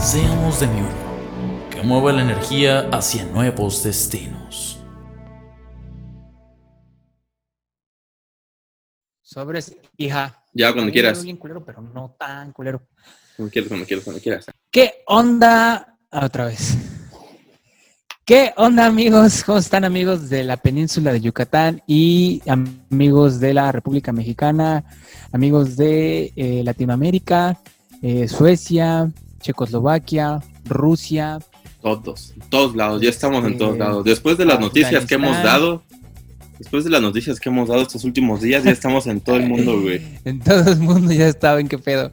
Seamos de mi uno, que mueva la energía hacia nuevos destinos. Sobres, hija. Ya, cuando quieras. soy Bien culero, pero no tan culero. Cuando quieras, cuando quieras, cuando quieras. ¿Qué onda? Ah, Otra vez. ¿Qué onda, amigos? ¿Cómo están, amigos de la península de Yucatán y amigos de la República Mexicana, amigos de eh, Latinoamérica, eh, Suecia, Checoslovaquia, Rusia? Todos, todos lados, ya estamos en todos Este, lados. Después de las noticias que hemos dado, después de las noticias que hemos dado estos últimos días, ya estamos en todo el mundo, güey. En todo el mundo ya estaba en qué pedo.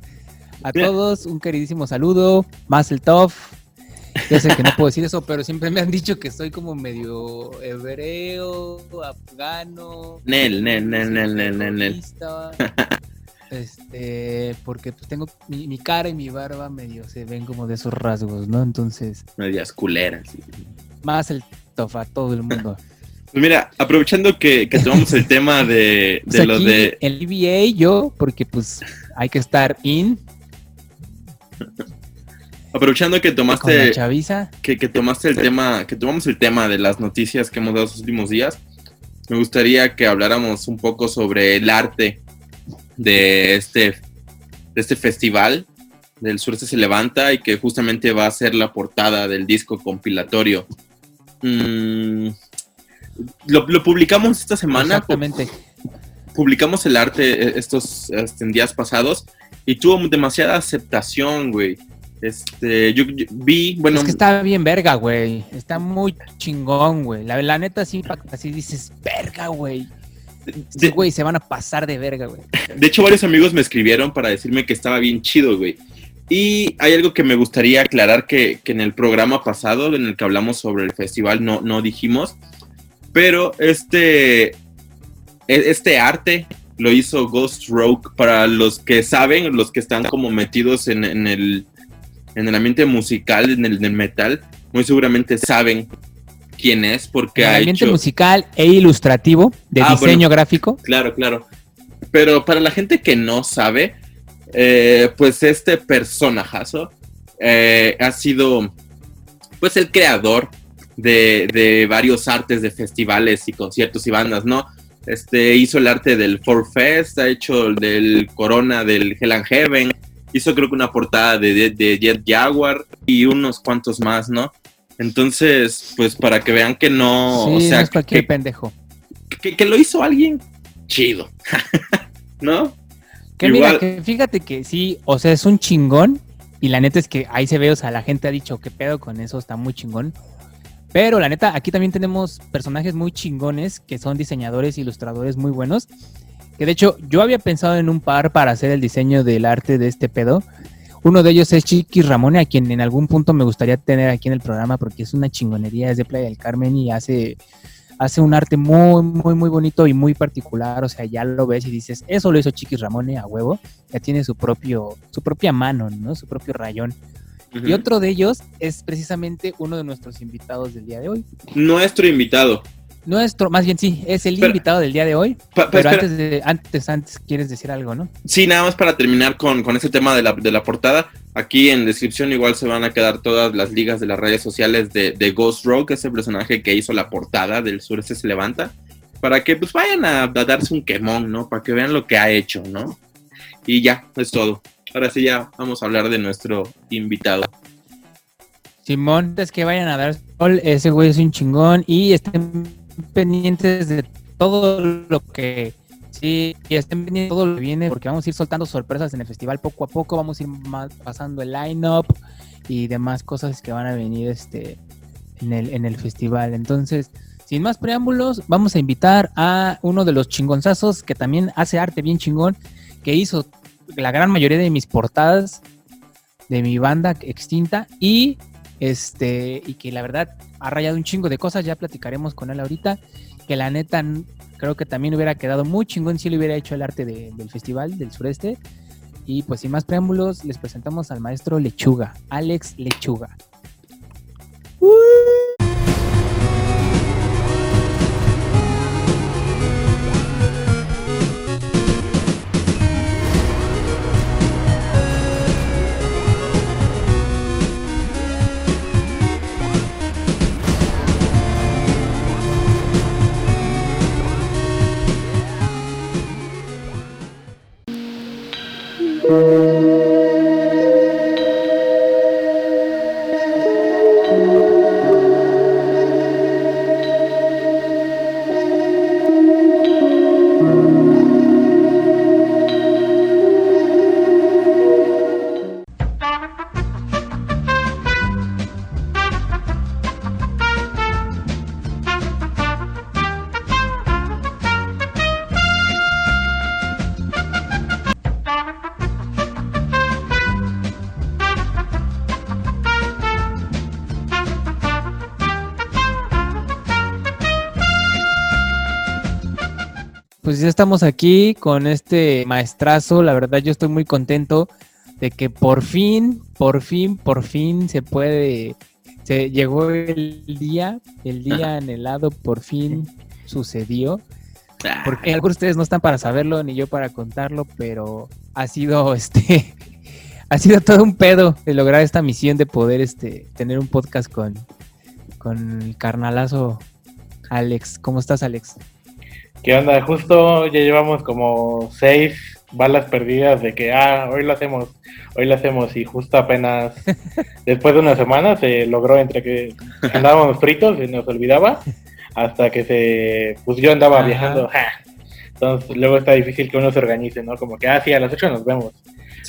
A Mira. todos un queridísimo saludo, Mazel Tov. Yo sé que no puedo decir eso, pero siempre me han dicho que soy como medio hebreo, afgano. Nel, nel, nel, nel, nel, nel, Este, porque pues tengo mi, mi cara y mi barba medio se ven como de esos rasgos, ¿no? Entonces, Medias culeras. sí. Mazel Tov a todo el mundo. Pues mira, aprovechando que, que tomamos el tema de, Pues de lo aquí, de. el BBA, yo, porque pues hay que estar in Aprovechando que tomaste, chaviza. que, que tomaste el tema, que tomamos el tema de las noticias que hemos dado estos últimos días, me gustaría que habláramos un poco sobre el arte de este, de este festival del sureste se levanta y que justamente va a ser la portada del disco compilatorio. Mm, lo, lo publicamos esta semana, Exactamente. publicamos el arte eh, estos este, días pasados y tuvo demasiada aceptación, güey. Este, yo, yo vi, bueno, es que está bien verga, güey. Está muy chingón, güey. La, la neta sí impacta, así dices, verga, güey. Sí, güey, se van a pasar de verga, güey. de hecho varios amigos me escribieron para decirme que estaba bien chido, güey. Y hay algo que me gustaría aclarar que, que en el programa pasado, en el que hablamos sobre el festival, no, no dijimos. Pero este, e- este arte lo hizo Ghost Rogue. Para los que saben, los que están como metidos en, en el, en el ambiente musical, en el, en el metal, muy seguramente saben quién es, porque El ha ambiente hecho... musical e ilustrativo de Ah, diseño gráfico. Claro, claro. Pero para la gente que no sabe, eh, pues este personajazo eh, ha sido pues el creador de, de varios artes de festivales y conciertos y bandas, ¿no? Este hizo el arte del Four Fest, ha hecho el del Corona del Hell and Heaven, hizo creo que una portada de, de- de Jet Jaguar y unos cuantos más, ¿no? Entonces, pues para que vean que no, sí, o sea, no es cualquier que, pendejo. que- que lo hizo alguien chido, ¿no? Que igual- mira, que fíjate que sí, o sea, es un chingón. Y la neta es que ahí se ve, o sea, la gente ha dicho, ¿qué pedo con eso? Está muy chingón. Pero la neta, aquí también tenemos personajes muy chingones que son diseñadores, ilustradores muy buenos. Que de hecho, yo había pensado en un par para hacer el diseño del arte de este pedo. Uno de ellos es Chiquis Ramone, a quien en algún punto me gustaría tener aquí en el programa porque es una chingonería, es de Playa del Carmen y hace, hace un arte muy, muy, muy bonito y muy particular. O sea, ya lo ves y dices, eso lo hizo Chiquis Ramone a huevo. Ya tiene su propio, su propia mano, ¿no? Su propio rayón. Y otro de ellos es precisamente uno de nuestros invitados del día de hoy. Nuestro invitado. Nuestro, más bien sí, es el Pero- invitado del día de hoy. Pa- pa- Pero espera. antes de, antes, antes quieres decir algo, ¿no? Sí, nada más para terminar con, con ese tema de la, de la portada. Aquí en descripción igual se van a quedar todas las ligas de las redes sociales de, de Ghost Rogue, ese personaje que hizo la portada del sureste se levanta, para que pues vayan a, a darse un quemón, ¿no? Para que vean lo que ha hecho, ¿no? Y ya, es todo. Ahora sí ya vamos a hablar de nuestro invitado. Simón, es que vayan a dar sol, ese güey es un chingón y estén pendientes de todo lo que sí, y estén pendientes de todo lo que viene porque vamos a ir soltando sorpresas en el festival poco a poco, vamos a ir más pasando el line-up y demás cosas que van a venir este en el, en el festival. Entonces, sin más preámbulos, vamos a invitar a uno de los chingonzazos que también hace arte bien chingón, que hizo la gran mayoría de mis portadas de mi banda extinta y este y que la verdad ha rayado un chingo de cosas, ya platicaremos con él ahorita, que la neta creo que también hubiera quedado muy chingón si le hubiera hecho el arte del festival del sureste. Y pues sin más preámbulos, les presentamos al maestro Lechuga, Alex Lechuga. Pues ya estamos aquí con este maestrazo. La verdad, yo estoy muy contento de que por fin, por fin, por fin se puede. Se llegó el día, el día anhelado, por fin sucedió. Porque algunos de ustedes no están para saberlo ni yo para contarlo, pero ha sido este ha sido todo un pedo de lograr esta misión de poder este tener un podcast con con el carnalazo Alex. ¿Cómo estás, Alex? ¿Qué onda? Justo ya llevamos como seis balas perdidas de que, ah, hoy lo hacemos, hoy lo hacemos, y justo apenas después de una semana se logró entre que andábamos fritos y nos olvidaba, hasta que se, pues yo andaba viajando, entonces luego está difícil que uno se organice, ¿no? Como que, ah, sí, a las ocho nos vemos.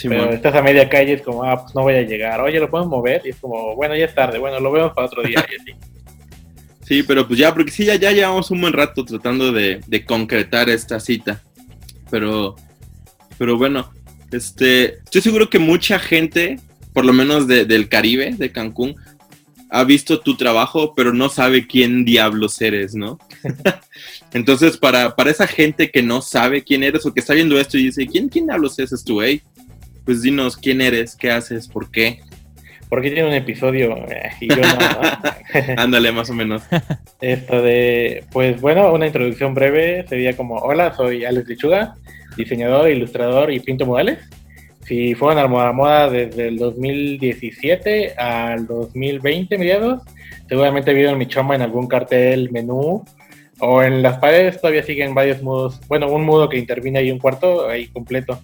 pero estás a media calle, es como, ah, pues no voy a llegar, oye, lo podemos mover, y es como, bueno, ya es tarde, bueno, lo vemos para otro día, y así. Sí, pero pues ya, porque sí, ya, ya llevamos un buen rato tratando de, concretar esta cita. Pero, pero bueno, este, estoy seguro que mucha gente, por lo menos del Caribe, de Cancún, ha visto tu trabajo, pero no sabe quién diablos eres, ¿no? Entonces, para, para esa gente que no sabe quién eres o que está viendo esto y dice, ¿quién, quién diablos es tú, hey? Pues dinos quién eres, qué haces, por qué. Porque tiene un episodio eh, y yo no. Ándale, más o menos. Esto de, pues bueno, una introducción breve sería como, hola, soy Alex Lechuga, diseñador, ilustrador y pinto modales. Si fueron a la moda desde el 2017 al 2020 mediados, seguramente vieron mi chamba en algún cartel, menú, o en las paredes todavía siguen varios modos, bueno, un modo que interviene ahí un cuarto ahí completo.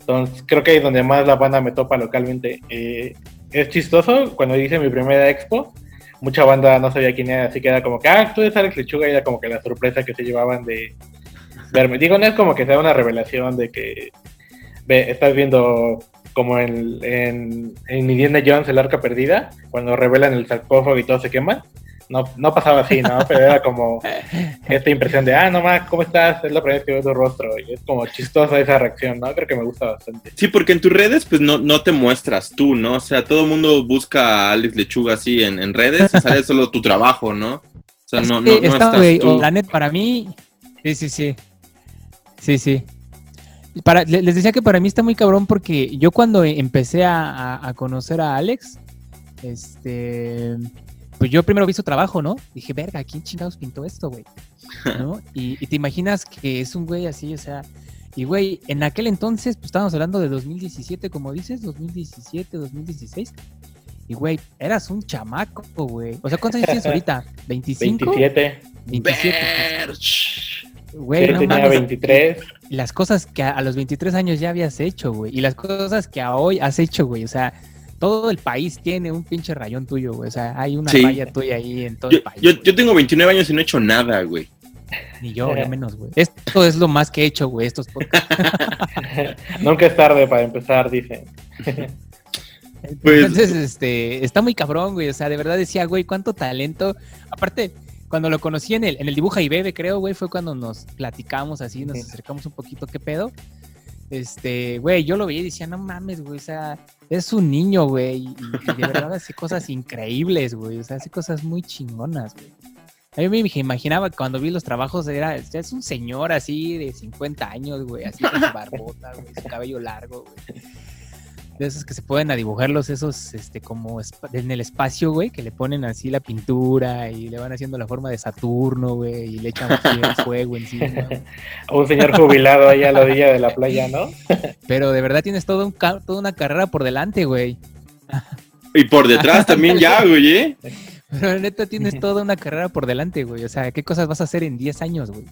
Entonces creo que es donde más la banda me topa localmente. Eh, es chistoso, cuando hice mi primera expo, mucha banda no sabía quién era, así que era como que, ah, tú eres Alex Lechuga, y era como que la sorpresa que se llevaban de verme. Digo, no es como que sea una revelación de que ve, estás viendo como en, en, en Indiana Jones, el arca perdida, cuando revelan el sarcófago y todo se quema no, no pasaba así, ¿no? Pero era como esta impresión de, ah, no más, ¿cómo estás? Es la primera vez que veo tu rostro. Y es como chistosa esa reacción, ¿no? Creo que me gusta bastante. Sí, porque en tus redes, pues no, no te muestras tú, ¿no? O sea, todo el mundo busca a Alex Lechuga así en, en redes y sale solo tu trabajo, ¿no? O sea, no, no, no estás tú. La net para mí, sí, sí, sí. Sí, sí. Para, les decía que para mí está muy cabrón porque yo cuando empecé a, a conocer a Alex, este pues yo primero vi su trabajo, ¿no? Dije, verga, ¿quién chingados pintó esto, güey? ¿No? Y, te imaginas que es un güey así, o sea, y güey, en aquel entonces, pues estábamos hablando de 2017, como dices, 2017, 2016. Y güey, eras un chamaco, güey. O sea, ¿cuántos años tienes ahorita? ¿25? 27. 27. Güey, no tenía 23. Las cosas que a, a, los 23 años ya habías hecho, güey. Y las cosas que a hoy has hecho, güey. O sea, todo el país tiene un pinche rayón tuyo, güey. O sea, hay una raya tuya ahí en todo el país. Yo, yo, tengo 29 años y no he hecho nada, güey. Ni yo, ya menos, güey. Esto es lo más que he hecho, güey, estos podcasts. Nunca es tarde para empezar, dicen. Pues... Entonces, este, está muy cabrón, güey. O sea, de verdad decía, güey, cuánto talento. Aparte, cuando lo conocí en el, en el Dibuja y Bebe, creo, güey, fue cuando nos platicamos así, nos acercamos un poquito, ¿qué pedo? Este, güey, yo lo veía y decía, no mames, güey, o sea, es un niño, güey, y, de verdad hace cosas increíbles, güey, o sea, hace cosas muy chingonas, güey. A mí me imaginaba cuando vi los trabajos era, es un señor así de 50 años, güey, así con su barbota, güey, su cabello largo, güey. De esos que se pueden adibujarlos, esos, este, como en el espacio, güey, que le ponen así la pintura y le van haciendo la forma de Saturno, güey, y le echan así fuego encima. Un señor jubilado ahí a la orilla de la playa, ¿no? Pero de verdad tienes todo un ca- toda una carrera por delante, güey. Y por detrás también ya, güey, ¿eh? Pero neta tienes toda una carrera por delante, güey. O sea, ¿qué cosas vas a hacer en 10 años, güey?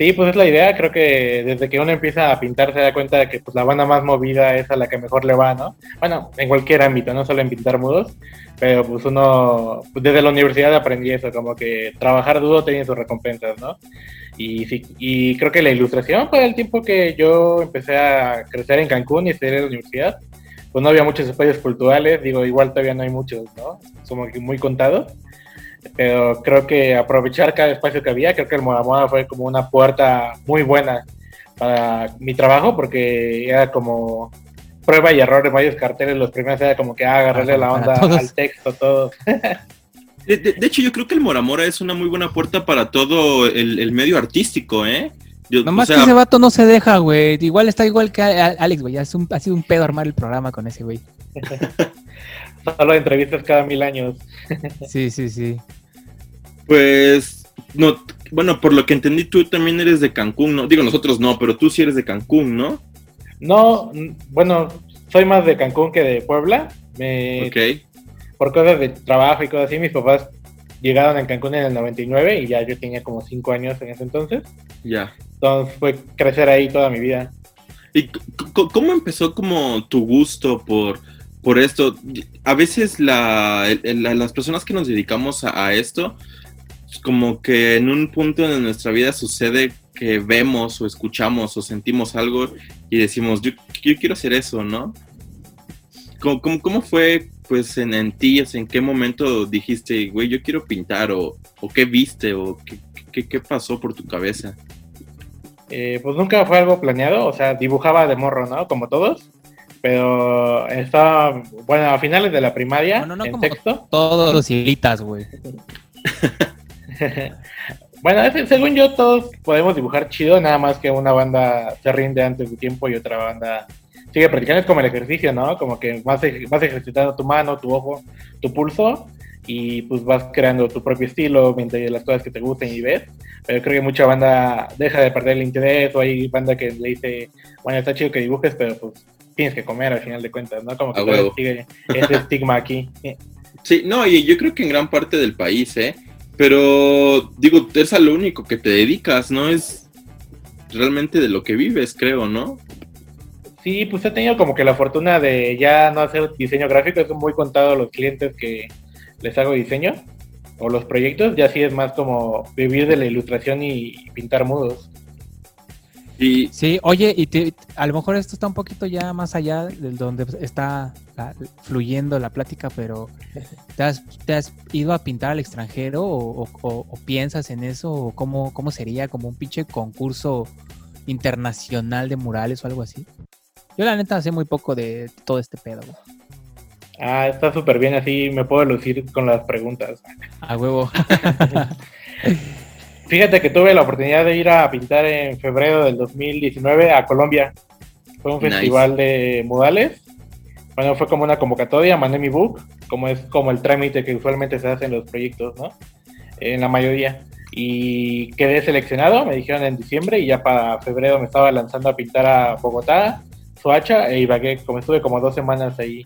Sí, pues es la idea. Creo que desde que uno empieza a pintar se da cuenta de que pues, la banda más movida es a la que mejor le va, ¿no? Bueno, en cualquier ámbito, no solo en pintar mudos, pero pues uno, pues, desde la universidad aprendí eso, como que trabajar duro tiene sus recompensas, ¿no? Y, sí, y creo que la ilustración fue el tiempo que yo empecé a crecer en Cancún y estudiar en la universidad. Pues no había muchos espacios culturales, digo, igual todavía no hay muchos, ¿no? Que muy contados pero creo que aprovechar cada espacio que había, creo que el Moda Moda fue como una puerta muy buena para mi trabajo, porque era como prueba y error en varios carteles, los primeros era como que ah, agarrarle la onda al texto, todo. De, de- de hecho, yo creo que el Mora Mora es una muy buena puerta para todo el, el medio artístico, ¿eh? Yo- Nomás o sea, que ese vato no se deja, güey. Igual está igual que Alex, güey. Ha sido un pedo armar el programa con ese, güey. Solo entrevistas cada mil años. Sí, sí, sí. Pues, no, bueno, por lo que entendí, tú también eres de Cancún, ¿no? Digo, nosotros no, pero tú sí eres de Cancún, ¿no? No, bueno, soy más de Cancún que de Puebla. Me, Ok. Por cosas de trabajo y cosas así, mis papás llegaron en Cancún en el 99 y ya yo tenía como 5 años en ese entonces. Ya. Entonces fue crecer ahí toda mi vida. ¿Y cómo empezó como tu gusto por, por esto? A veces la, las personas que nos dedicamos a, esto, como que en un punto de nuestra vida sucede que vemos o escuchamos o sentimos algo y decimos, yo, quiero hacer eso, ¿no? ¿Cómo, cómo, cómo fue pues en, en ti? O sea, ¿En qué momento dijiste, güey, yo quiero pintar? ¿O, o qué viste? ¿O qué, qué, qué pasó por tu cabeza? Eh, pues nunca fue algo planeado, o sea, dibujaba de morro, ¿no? Como todos. Pero estaba, bueno, a finales de la primaria, No, no, no, en como- sexto. Todos los hilitas, güey. bueno, ese- según yo, todos podemos dibujar chido, nada más que una banda se rinde antes de tiempo y otra banda sigue practicando. Es como el ejercicio, ¿no? Como que vas, ej- vas ejercitando tu mano, tu ojo, tu pulso y pues vas creando tu propio estilo mientras las cosas que te gusten y ves. Pero creo que mucha banda deja de perder el interés o hay banda que le dice, bueno, está chido que dibujes, pero pues tienes que comer al final de cuentas, ¿no? Como que A sigue ese estigma aquí. Sí, no, y yo creo que en gran parte del país, ¿eh? Pero digo, es a lo único que te dedicas, no es realmente de lo que vives, creo, ¿no? Sí, pues he tenido como que la fortuna de ya no hacer diseño gráfico, son muy contados los clientes que les hago diseño o los proyectos, ya sí es más como vivir de la ilustración y pintar mudos. Y Sí, oye, y te- a lo mejor esto está un poquito ya más allá de donde está la- fluyendo la plática, pero ¿te has, te has ido a pintar al extranjero o, o- o- o piensas en eso? ¿O cómo, cómo sería como un pinche concurso internacional de murales o algo así? Yo la neta sé muy poco de todo este pedo. güey. Ah, está súper bien así, me puedo lucir con las preguntas. A huevo. Fíjate que tuve la oportunidad de ir a pintar en febrero del 2019 a Colombia. Fue un Nice. festival de modales. Bueno, fue como una convocatoria, mandé mi book, como es como el trámite que usualmente se hace en los proyectos, ¿no? En la mayoría. Y quedé seleccionado, me dijeron en diciembre, y ya para febrero me estaba lanzando a pintar a Bogotá, Soacha e Ibagué, como estuve como dos semanas ahí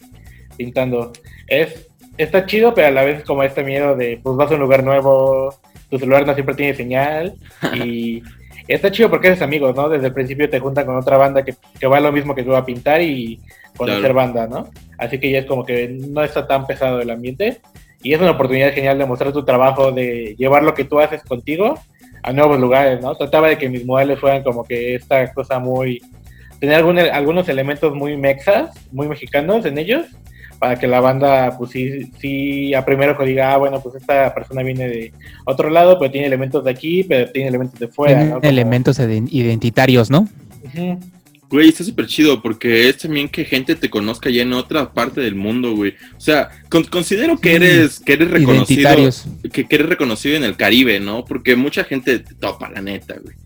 pintando. Es, está chido, pero a la vez como este miedo de, pues vas a un lugar nuevo, tu celular no siempre tiene señal y está chido porque eres amigos, ¿no? Desde el principio te juntan con otra banda que, que va lo mismo que tú a pintar y conocer Claro. banda, ¿no? Así que ya es como que no está tan pesado el ambiente y es una oportunidad genial de mostrar tu trabajo, de llevar lo que tú haces contigo a nuevos lugares, ¿no? Trataba de que mis modales fueran como que esta cosa muy... tener algún- algunos elementos muy mexas, muy mexicanos en ellos, para que la banda, pues sí, sí a primero ojo diga, ah, bueno, pues esta persona viene de otro lado, pero tiene elementos de aquí, pero tiene elementos de fuera, ¿no? Elementos iden- identitarios, ¿no? Güey, está súper chido porque es también que gente te conozca ya en otra parte del mundo, güey. O sea, con- considero que Sí. eres, que eres reconocido, que, que eres reconocido en el Caribe, ¿no? Porque mucha gente te topa, la neta, güey.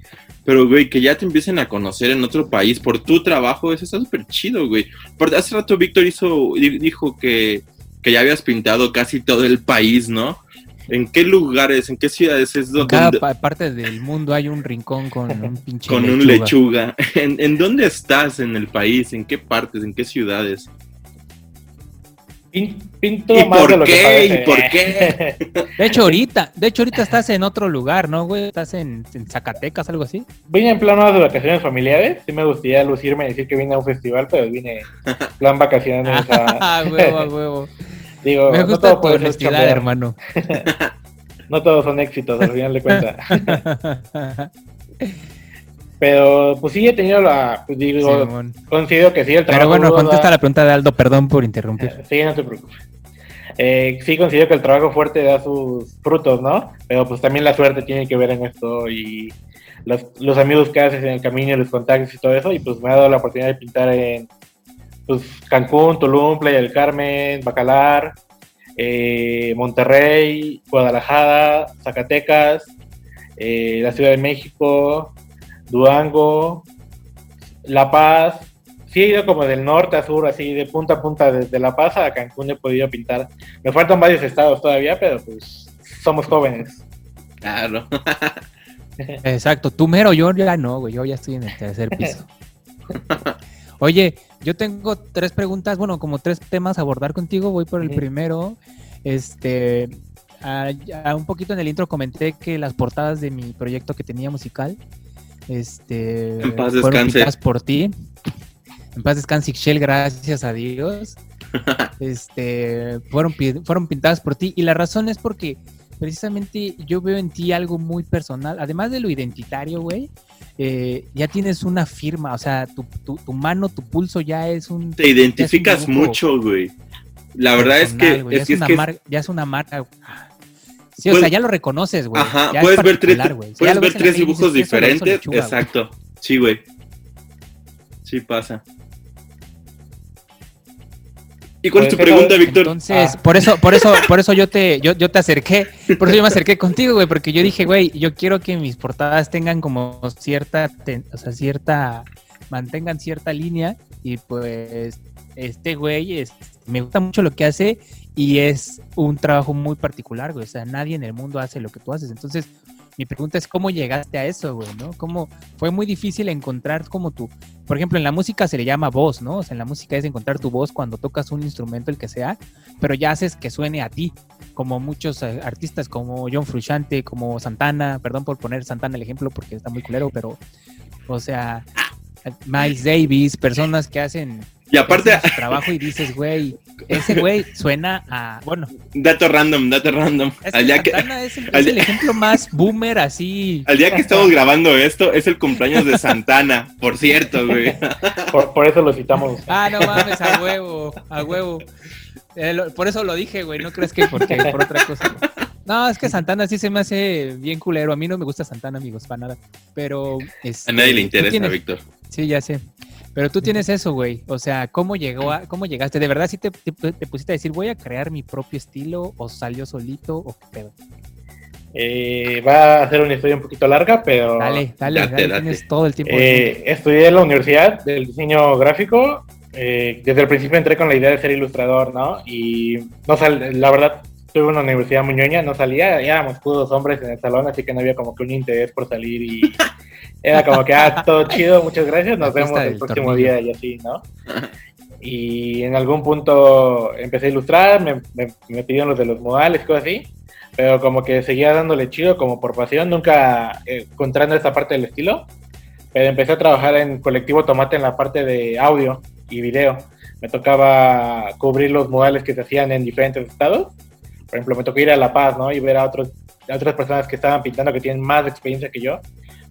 Pero, güey, que ya te empiecen a conocer en otro país por tu trabajo, eso está súper chido, güey. Por hace rato Víctor hizo, di- dijo que, que ya habías pintado casi todo el país, ¿no? ¿En qué lugares, en qué ciudades es En donde, cada pa- parte del mundo hay un rincón con un pinche con un lechuga? ¿En, en dónde estás en el país? ¿En qué partes? ¿En qué ciudades? Pin- Pinto ¿Y más por de lo que qué? parece. ¿Y por qué? De hecho, ahorita, de hecho, ahorita estás en otro lugar, ¿no, güey? Estás en, en Zacatecas, algo así. Vine en plan más de vacaciones familiares. Sí me gustaría lucirme y decir que vine a un festival, pero vine en plan vacaciones. a- Ah, huevo, a huevo. digo, Me no gusta todo tu puede ser honestidad, hermano. No todos son éxitos, al final de cuentas. Pero pues sí he tenido la, pues digo, Simón. considero que sí el trabajo. Pero bueno, contesta da- la pregunta de Aldo, perdón por interrumpir. Eh, Sí, no te preocupes. Eh, sí considero que el trabajo fuerte da sus frutos, ¿no? Pero pues también la suerte tiene que ver en esto y los, los amigos que haces en el camino, los contactos y todo eso. Y pues me ha dado la oportunidad de pintar en pues, Cancún, Tulum, Playa del Carmen, Bacalar, eh, Monterrey, Guadalajara, Zacatecas, eh, la Ciudad de México, Durango, La Paz. Sí he ido como del norte a sur, así de punta a punta, desde La Paz a Cancún he podido pintar. Me faltan varios estados todavía, pero pues somos jóvenes. Claro. Exacto, tú mero, yo ya no, güey, yo ya estoy en el tercer piso. Oye, yo tengo tres preguntas, bueno, como tres temas a abordar contigo, voy por el primero. Este, a- a un poquito en el intro comenté que las portadas de mi proyecto que tenía musical, este, En paz fueron descanse. pintadas por ti. En paz descanse, Ixchel, gracias a Dios. este, fueron, fueron pintadas por ti y la razón es porque precisamente yo veo en ti algo muy personal, además de lo identitario, güey. eh, ya tienes una firma, o sea, tu, tu- tu mano, tu pulso ya es un. Te identificas mucho, güey. La verdad es que es, ya es una que mar- ya es una marca. Sí, o Puedes- sea, ya lo reconoces, güey. Ajá, ya puedes ver tres, ya puedes ver tres dibujos dices, "Eso lo hizo diferentes. Lechuga, güey". Exacto. Sí, güey. Sí pasa. ¿Y cuál es tu Pues, pregunta, Víctor? Entonces, Ah. por eso, por eso, por eso yo te, yo, yo te acerqué, por eso yo me acerqué contigo, güey, porque yo dije, güey, yo quiero que mis portadas tengan como cierta, ten- o sea, cierta, mantengan cierta línea y pues este güey es, me gusta mucho lo que hace y es un trabajo muy particular, güey, o sea, nadie en el mundo hace lo que tú haces, entonces mi pregunta es cómo llegaste a eso, güey, ¿no? ¿Cómo fue muy difícil encontrar como tú, por ejemplo, en la música se le llama voz, ¿no? O sea, en la música es encontrar tu voz cuando tocas un instrumento, el que sea, pero ya haces que suene a ti, como muchos eh, artistas como John Frusciante, como Santana, perdón por poner Santana el ejemplo porque está muy culero, pero, o sea, Miles Davis, personas que hacen, Y aparte, trabajo y dices, güey, ese güey suena a, bueno, dato random, dato random. es Al que día que, Santana es, el, al es día- el ejemplo más boomer así. al día que estamos grabando esto, es el cumpleaños de Santana, por cierto, güey. Por, por eso lo citamos. Ah, no mames, a huevo, a huevo. Eh, lo- por eso lo dije, güey, no crees que porque por otra cosa. güey. No, es que Santana sí se me hace bien culero. A mí no me gusta Santana, amigos, para nada. Pero. este, A nadie le tú interesa, Víctor. Sí, ya sé. Pero tú tienes eso, güey. O sea, ¿cómo llegó a, cómo llegaste? ¿De verdad sí te, te- te pusiste a decir voy a crear mi propio estilo? ¿O salió solito? ¿O qué pedo? Eh, va a ser una historia un poquito larga, pero Dale, dale, Date, dale, date. tienes todo el tiempo. eh, estudié en la universidad del diseño gráfico. eh, desde el principio entré con la idea de ser ilustrador, ¿no? Y no sal, la verdad, tuve una universidad muy ñoña, no salía, éramos puros hombres en el salón, así que no había como que un interés por salir y era como que, ah, todo chido, muchas gracias, nos vemos el próximo tornillo. día y así, ¿no? Y en algún punto empecé a ilustrar, me, me, me pidieron los de los modales, cosas así, pero como que seguía dándole chido como por pasión, nunca eh, encontrando esta parte del estilo, pero empecé a trabajar en Colectivo Tomate en la parte de audio y video. Me tocaba cubrir los modales que se hacían en diferentes estados. Por ejemplo, me tocó ir a La Paz, ¿no? Y ver a, otros, a otras personas que estaban pintando que tienen más experiencia que yo,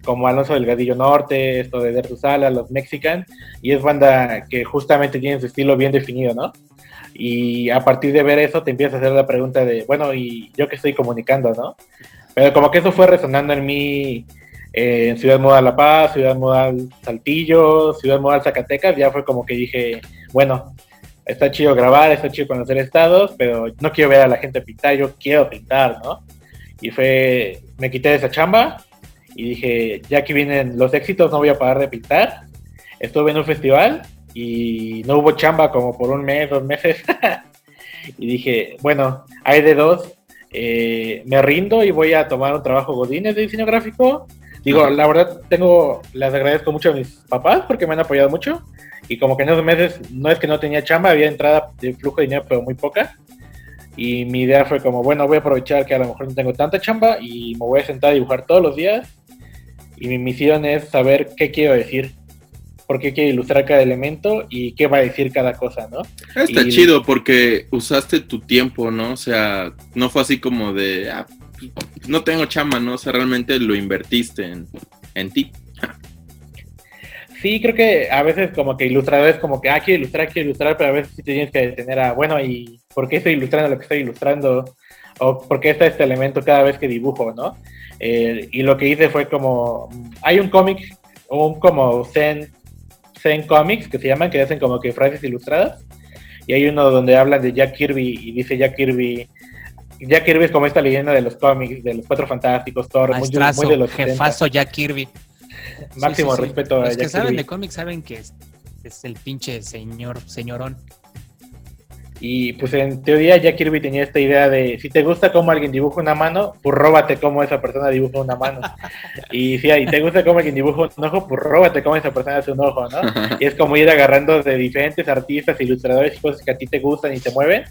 como Alonso Delgadillo Norte, esto de Dertuzala, los Mexican, y es banda que justamente tiene su estilo bien definido, ¿no? Y a partir de ver eso te empiezas a hacer la pregunta de, bueno, ¿y yo qué estoy comunicando, no? Pero como que eso fue resonando en mí eh, en Ciudad Modal La Paz, Ciudad Modal Saltillo, Ciudad Modal Zacatecas, ya fue como que dije, bueno, está chido grabar, está chido conocer estados, pero no quiero ver a la gente pintar, yo quiero pintar, ¿no? Y fue, me quité de esa chamba y dije, ya que vienen los éxitos, no voy a parar de pintar. Estuve en un festival y no hubo chamba como por un mes, dos meses. y dije, bueno, hay de dos, eh, me rindo y voy a tomar un trabajo godines de diseño gráfico. Digo, la verdad, tengo, les agradezco mucho a mis papás porque me han apoyado mucho. Y como que en esos meses no es que no tenía chamba, había entrada de flujo de dinero, pero muy poca. Y mi idea fue como, bueno, voy a aprovechar que a lo mejor no tengo tanta chamba y me voy a sentar a dibujar todos los días. Y mi misión es saber qué quiero decir, por qué quiero ilustrar cada elemento y qué va a decir cada cosa, ¿no? Está Y- chido porque usaste tu tiempo, ¿no? O sea, no fue así como de, ah, no tengo chamba, ¿no? O sea, realmente lo invertiste en, en ti. Sí, creo que a veces como que ilustradores como que, ah, quiero ilustrar, quiero ilustrar, pero a veces sí te tienes que detener a, bueno, ¿y por qué estoy ilustrando lo que estoy ilustrando? ¿O por qué está este elemento cada vez que dibujo, no? Eh, y lo que hice fue como, hay un cómic, un como Zen, Zen Comics que se llaman, que hacen como que frases ilustradas. Y hay uno donde hablan de Jack Kirby y dice Jack Kirby, Jack Kirby es como esta leyenda de los cómics, de los Cuatro Fantásticos, Thor, muy, de los 70. jefazo Jack Kirby. Máximo Sí, sí, sí. respeto a Los que saben Kirby. de cómics saben que es, es el pinche señor, señorón. Y pues en teoría Jack Kirby tenía esta idea de si te gusta cómo alguien dibuja una mano, pues róbate cómo esa persona dibuja una mano. Y si ahí te gusta cómo alguien dibuja un ojo, pues róbate cómo esa persona hace un ojo, ¿no? Y es como ir agarrando de diferentes artistas, ilustradores y cosas que a ti te gustan y te mueven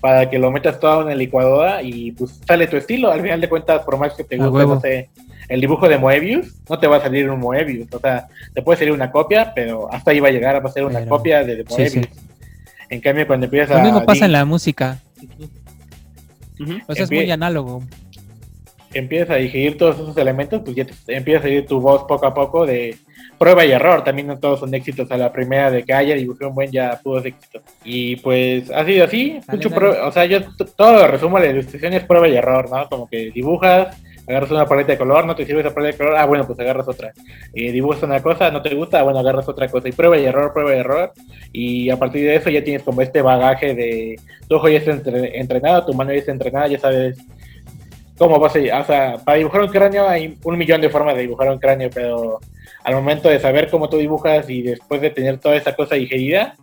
para que lo metas todo en la licuadora y pues sale tu estilo. Al final de cuentas, por más que te guste, no sé, el dibujo de Moebius, no te va a salir un Moebius. O sea, te puede salir una copia, pero hasta ahí va a llegar a ser una Pero- copia de, Moebius. sí. En cambio, cuando empiezas Lo a... mismo pasa en la música. O sea, es muy análogo. empiezas a digerir todos esos elementos, pues ya te- empieza a ir tu voz poco a poco de prueba y error. También no todos son éxitos a la primera de que haya dibujé un buen ya pudo ser éxito. Y pues ha sido así. Dale, mucho dale. o sea, yo todo lo resumo a la ilustración es prueba y error, ¿no? Como que dibujas, agarras una paleta de color, no te sirve esa paleta de color, ah, bueno, pues agarras otra. Y dibujas una cosa, no te gusta, bueno, agarras otra cosa. Y prueba y error, prueba y error. Y a partir de eso ya tienes como este bagaje de tu ojo ya está entre- entrenado, tu mano ya está entrenada, ya sabes cómo vas a, o sea, para dibujar un cráneo hay un millón de formas de dibujar un cráneo, pero al momento de saber cómo tú dibujas y después de tener toda esa cosa digerida,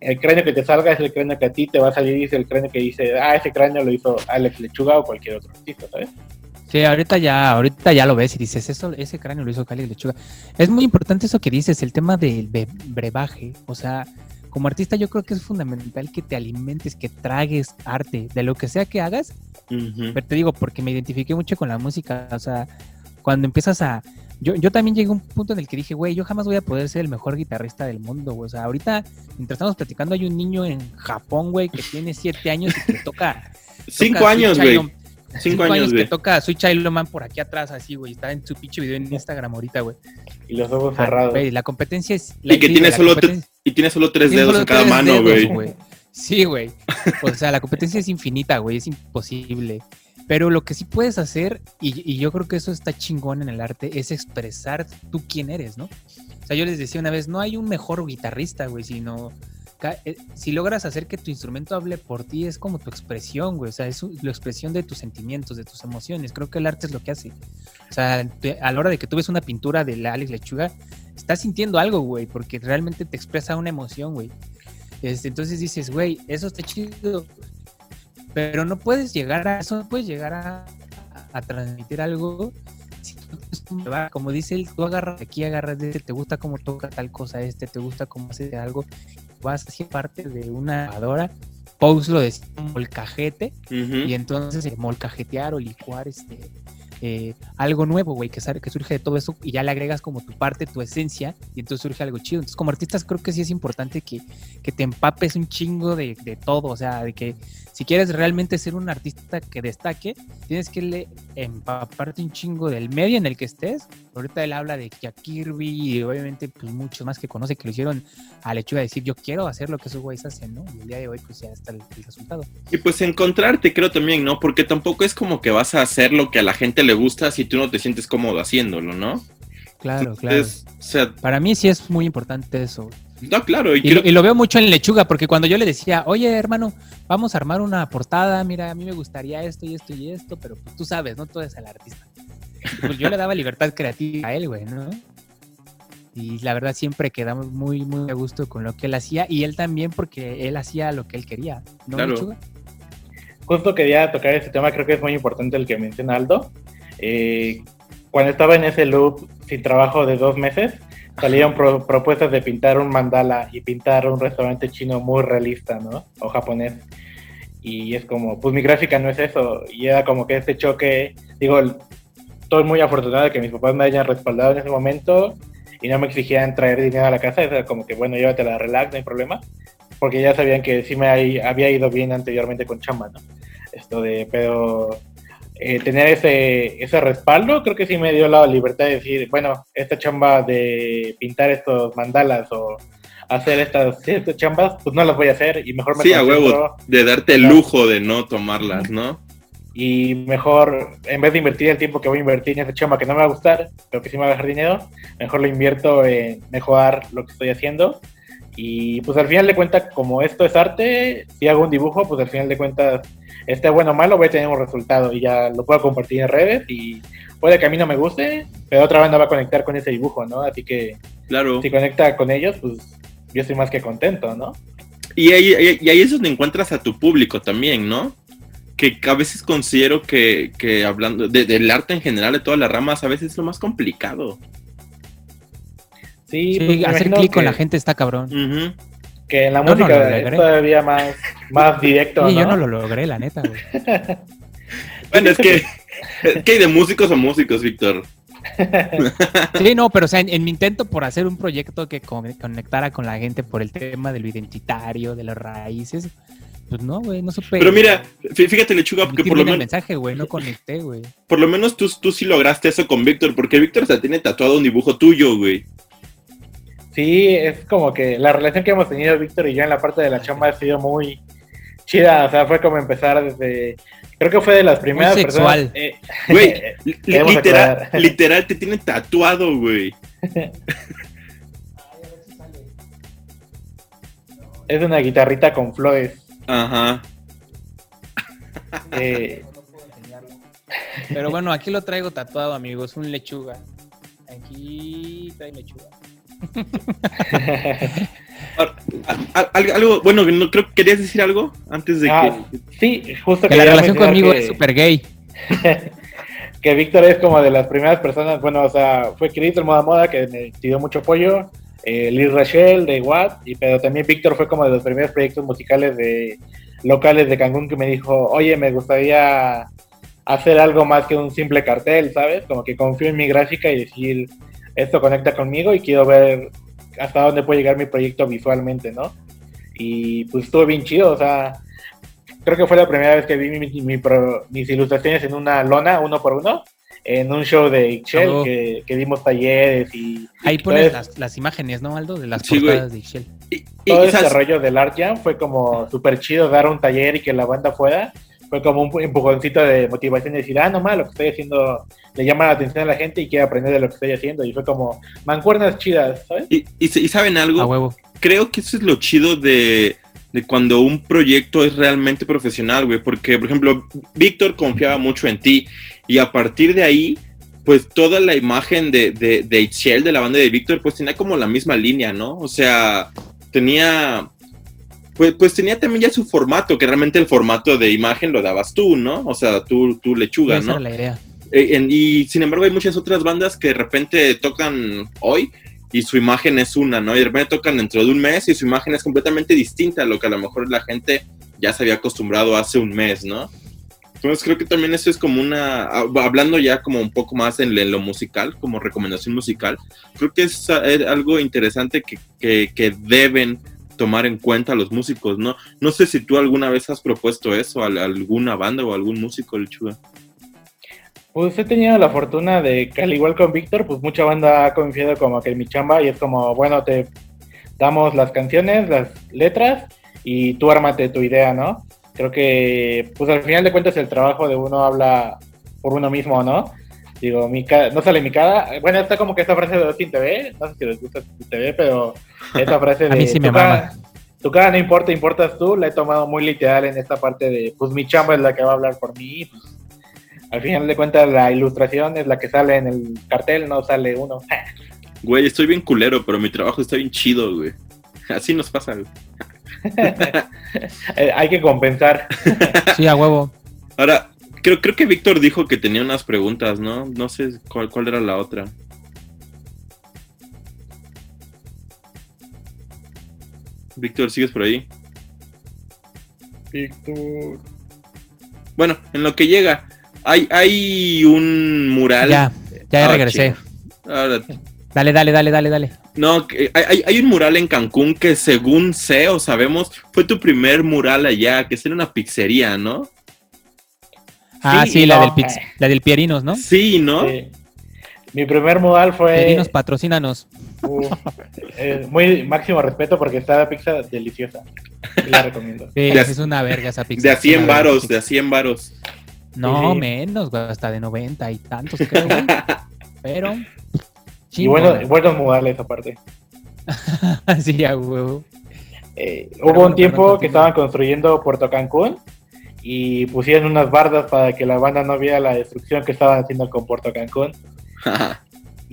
el cráneo que te salga es el cráneo que a ti te va a salir y es el cráneo que dice, ah, ese cráneo lo hizo Alex Lechuga o cualquier otro artista, ¿sabes? Sí, ahorita ya, ahorita ya lo ves y dices, eso, ese cráneo lo hizo Cali Lechuga. Es muy importante eso que dices, el tema del brebaje. O sea, como artista yo creo que es fundamental que te alimentes, que tragues arte, de lo que sea que hagas. Pero te digo, porque me identifiqué mucho con la música. O sea, cuando empiezas a... Yo, yo también llegué a un punto en el que dije, güey, yo jamás voy a poder ser el mejor guitarrista del mundo. güey. O sea, ahorita, mientras estamos platicando, hay un niño en Japón, güey, que tiene siete años y que toca... Cinco toca años, güey. Cinco años, que güey. toca Sweet Child Man por aquí atrás, así, güey. Está en su pinche video en Instagram ahorita, güey. Y los ojos Ah, cerrados. güey, la competencia es. Y que tiene la solo competencia- Y tiene solo tres tiene dedos solo en cada mano, güey. Sí, güey. O sea, la competencia es infinita, güey. Es imposible. Pero lo que sí puedes hacer, y, y yo creo que eso está chingón en el arte, es expresar tú quién eres, ¿no? O sea, yo les decía una vez, no hay un mejor guitarrista, güey, sino si logras hacer que tu instrumento hable por ti, es como tu expresión, güey. O sea, es la expresión de tus sentimientos, de tus emociones. Creo que el arte es lo que hace. O sea, a la hora de que tú ves una pintura de la Alex Lechuga, estás sintiendo algo, güey, porque realmente te expresa una emoción, güey. Este, entonces dices, güey, eso está chido. Pero no puedes llegar a eso, no puedes llegar a, a transmitir algo. Como dice él, tú agarras aquí, agarras de este, te gusta cómo toca tal cosa este, te gusta cómo hace algo, vas a ser parte de una grabadora. Pose lo decía molcajete, y entonces eh, molcajetear o licuar este eh, algo nuevo, güey, que, surge de todo eso y ya le agregas como tu parte, tu esencia y entonces surge algo chido. Entonces como artistas creo que sí es importante que, que te empapes un chingo de, de todo, o sea, de que si quieres realmente ser un artista que destaque, tienes que le empaparte un chingo del medio en el que estés. Ahorita él habla de Jack Kirby y obviamente pues muchos más que conoce que lo hicieron a lechuga de decir yo quiero hacer lo que esos güeyes hacen, ¿no? Y el día de hoy pues ya está el, el resultado. Y pues encontrarte, creo también, ¿no? Porque tampoco es como que vas a hacer lo que a la gente le le gusta si tú no te sientes cómodo haciéndolo, ¿no? Claro, claro. Entonces, o sea, Para mí sí es muy importante eso. no, claro, y, Y, creo- lo- y lo veo mucho en Lechuga, porque cuando yo le decía, oye, hermano, vamos a armar una portada, mira, a mí me gustaría esto y esto y esto, pero pues, tú sabes, ¿no? Tú eres el artista. Pues yo le daba libertad creativa a él, güey, ¿no? Y la verdad siempre quedamos muy, muy a gusto con lo que él hacía y él también porque él hacía lo que él quería, ¿no, Claro. Lechuga? Justo quería tocar ese tema, creo que es muy importante el que menciona Aldo. Eh, cuando estaba en ese loop sin trabajo de dos meses, salieron pro- propuestas de pintar un mandala y pintar un restaurante chino muy realista, ¿no? O japonés. Y es como, pues mi gráfica no es eso. Y era como que este choque, digo, estoy muy afortunado de que mis papás me hayan respaldado en ese momento y no me exigían traer dinero a la casa. Era como que, bueno, llévatela, relax, no hay problema. Porque ya sabían que sí me había ido bien anteriormente con chamba, ¿no? Esto de, pero eh, tener ese, ese respaldo creo que sí me dio la libertad de decir, bueno, esta chamba de pintar estos mandalas o hacer estas, estas chambas, pues no las voy a hacer y mejor me sí, a huevo, de darte el lujo de no tomarlas, ¿no? y mejor, en vez de invertir el tiempo que voy a invertir en esa chamba que no me va a gustar, pero que sí me va a dejar dinero, mejor lo invierto en mejorar lo que estoy haciendo. Y pues al final de cuentas, como esto es arte, si hago un dibujo, pues al final de cuentas, esté bueno o malo, voy a tener un resultado y ya lo puedo compartir en redes y puede que a mí no me guste, pero otra banda va a conectar con ese dibujo, ¿no? Así que Claro. si conecta con ellos, pues yo estoy más que contento, ¿no? Y ahí, ahí- y ahí es donde encuentras a tu público también, ¿no? Que a veces considero que, que hablando de- del arte en general, de todas las ramas, a veces es lo más complicado. Sí, Sí, pues, hacer clic con la gente está cabrón. Que en la no música logré. es todavía más, más directo, ¿no? yo no lo logré, la neta, güey. Bueno, es que, es que hay de músicos a músicos, Víctor. Sí, no, pero o sea, en, en mi intento por hacer un proyecto que con- conectara con la gente por el tema de lo identitario, de las raíces, pues no, güey, no supe. Pero mira, fí- fíjate, Lechuga, que emitir por lo, bien el men- mensaje, güey, no conecté, güey. por lo menos tú, tú sí lograste eso con Víctor, porque Víctor se tiene tatuado un dibujo tuyo, güey. Sí, es como que la relación que hemos tenido Víctor y yo en la parte de la chamba ha sido muy chida. O sea, fue como empezar desde. Creo que fue de las primeras sexual. personas. eh, Güey, literal, aclarar. literal te tiene tatuado, güey. es una guitarrita con flores. Ajá. eh, Pero bueno, aquí lo traigo tatuado, amigos, un lechuga. Aquí trae lechuga. Algo, bueno, no creo que querías decir algo antes de ah, que. sí, justo Que la relación conmigo que- es súper gay. que Víctor es como de las primeras personas, bueno, o sea, fue Kirito el Moda Moda que me dio mucho apoyo, eh, Liz Rachel de Watt, y, pero también Víctor fue como de los primeros proyectos musicales de locales de Cancún que me dijo, oye, me gustaría hacer algo más que un simple cartel, ¿sabes? Como que confío en mi gráfica y decir, esto conecta conmigo y quiero ver hasta dónde puede llegar mi proyecto visualmente, ¿no? Y pues estuvo bien chido, o sea, creo que fue la primera vez que vi mi- mi- mi pro- mis ilustraciones en una lona, uno por uno, en un show de Ixchel, Ah, que, que dimos talleres y Ahí pones Entonces- las, las imágenes, ¿no, Aldo? De las Sí, güey. portadas de Ixchel. y- y- todo y ese rollo del Art Jam fue como súper chido dar un taller y que la banda fuera. Fue como un empujoncito de motivación de decir, ah, no más, lo que estoy haciendo le llama la atención a la gente y quiere aprender de lo que estoy haciendo. Y fue como mancuernas chidas, ¿sabes? y- y se- y saben algo, A huevo. creo que eso es lo chido de, de cuando un proyecto es realmente profesional, güey. Porque, por ejemplo, Víctor confiaba mucho en ti. Y a partir de ahí, pues toda la imagen de, de, de Itziel, de la banda de Víctor, pues tenía como la misma línea, ¿no? O sea, tenía. Pues, pues tenía también ya su formato, que realmente el formato de imagen lo dabas tú, ¿no? O sea, tú, tú lechuga, Esa ¿no? era la idea. Eh, en- y sin embargo hay muchas otras bandas que de repente tocan hoy y su imagen es una, ¿no? Y de repente tocan dentro de un mes y su imagen es completamente distinta a lo que a lo mejor la gente ya se había acostumbrado hace un mes, ¿no? Entonces creo que también eso es como una, ah, hablando ya como un poco más en, en lo musical, como recomendación musical, creo que es, es algo interesante que, que, que deben tomar en cuenta los músicos, ¿no? No sé si tú alguna vez has propuesto eso a, a alguna banda o a algún músico, Lechuga. Pues he tenido la fortuna de que al igual con Víctor, pues mucha banda ha confiado como que en mi chamba y es como, bueno, te damos las canciones, las letras y tú ármate tu idea, ¿no? Creo que, pues al final de cuentas el trabajo de uno habla por uno mismo, ¿no? Digo, mi cara, no sale mi cara. Bueno, está como que esta frase de Sin TV, no sé si les gusta TV, pero esta frase de A mí sí me tu, cara, tu cara no importa, importas tú, la he tomado muy literal en esta parte de, pues mi chamba es la que va a hablar por mí. Pues, al final de cuentas, la ilustración es la que sale en el cartel, no sale uno. Güey, estoy bien culero, pero mi trabajo está bien chido, güey. Así nos pasa, güey. Eh, Hay que compensar. Sí, a huevo. Ahora, creo, creo que Víctor dijo que tenía unas preguntas, ¿no? No sé cuál, cuál era la otra. Víctor, ¿sigues por ahí? Víctor. Bueno, en lo que llega, hay, hay un mural. Ya, ya Ah, regresé. Ahora, Dale, dale, dale, dale, dale. no, hay- hay un mural en Cancún que según sé o sabemos fue tu primer mural allá, que es en una pizzería, ¿no? Ah, Sí la, no. del Pix, la del Pierinos, ¿no? Sí, ¿no? Sí. Mi primer modal fue Pierinos, patrocínanos. Uf, eh, muy máximo respeto porque está la pizza deliciosa. Sí La recomiendo. Sí, De es una verga esa pizza. De a es 100 una verga varos, de a 100 varos. No, Sí. menos, güey, hasta de 90 y tantos, creo, güey. Pero. Y bueno, buenos modales aparte. sí, a huevo. Eh, hubo un tiempo que estaban construyendo Puerto Cancún y pusieron unas bardas para que la banda no viera la destrucción que estaban haciendo con Puerto Cancún.